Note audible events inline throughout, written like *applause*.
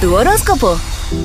Tu horóscopo.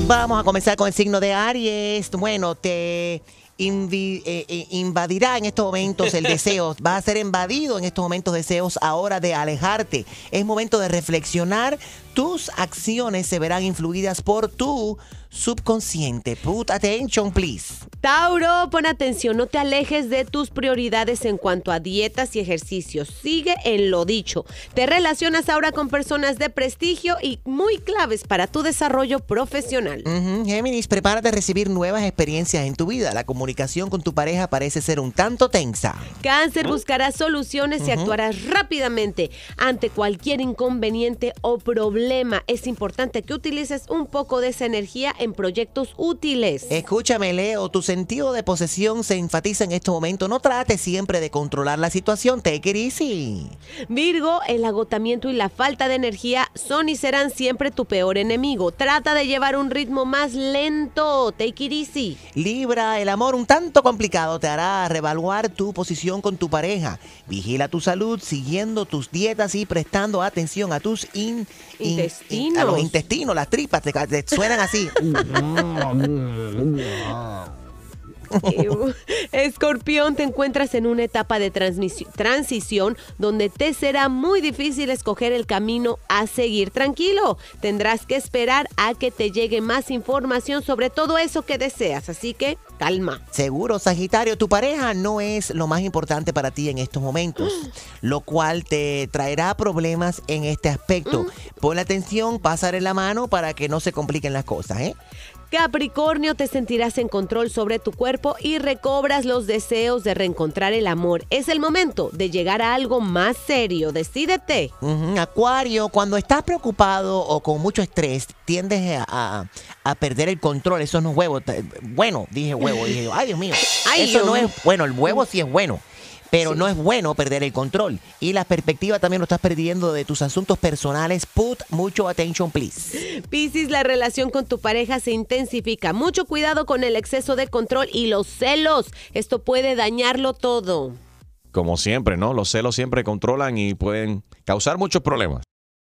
Vamos a comenzar con el signo de Aries. Bueno, te invi- eh, eh, invadirá en estos momentos el deseo. *laughs* Vas a ser invadido en estos momentos deseos ahora de alejarte. Es momento de reflexionar. Tus acciones se verán influidas por tu subconsciente. Put attention, please. Tauro, pon atención, no te alejes de tus prioridades en cuanto a dietas y ejercicios. Sigue en lo dicho. Te relacionas ahora con personas de prestigio y muy claves para tu desarrollo profesional. Ujú, Géminis, prepárate a recibir nuevas experiencias en tu vida. La comunicación con tu pareja parece ser un tanto tensa. Cáncer buscarás soluciones y actuarás rápidamente ante cualquier inconveniente o problema. Es importante que utilices un poco de esa energía en proyectos útiles. Escúchame, Leo, tu sentido de posesión se enfatiza en este momento. No trates siempre de controlar la situación. Take it easy. Virgo, el agotamiento y la falta de energía son y serán siempre tu peor enemigo. Trata de llevar un ritmo más lento. Take it easy. Libra, el amor un tanto complicado te hará revaluar tu posición con tu pareja. Vigila tu salud siguiendo tus dietas y prestando atención a tus in- in- Intestinos. a los intestinos, las tripas, te, te suenan así. *laughs* *laughs* Escorpión, te encuentras en una etapa de transición donde te será muy difícil escoger el camino a seguir. Tranquilo, tendrás que esperar a que te llegue más información sobre todo eso que deseas, así que calma. Seguro, Sagitario, tu pareja no es lo más importante para ti en estos momentos, lo cual te traerá problemas en este aspecto. Pon atención, pásale la mano para que no se compliquen las cosas, ¿eh? Capricornio, te sentirás en control sobre tu cuerpo y recobras los deseos de reencontrar el amor. Es el momento de llegar a algo más serio. Decídete. Acuario, cuando estás preocupado o con mucho estrés, tiendes a, a- a perder el control. Eso no es huevo. Bueno, dije huevo, dije yo, ay Dios mío. Ay, Eso no Dios. es bueno, el huevo sí es bueno. Pero no es bueno perder el control. Y la perspectiva también lo estás perdiendo de tus asuntos personales. Put mucho attention, please. Piscis, la relación con tu pareja se intensifica. Mucho cuidado con el exceso de control y los celos. Esto puede dañarlo todo. Como siempre, ¿no? Los celos siempre controlan y pueden causar muchos problemas.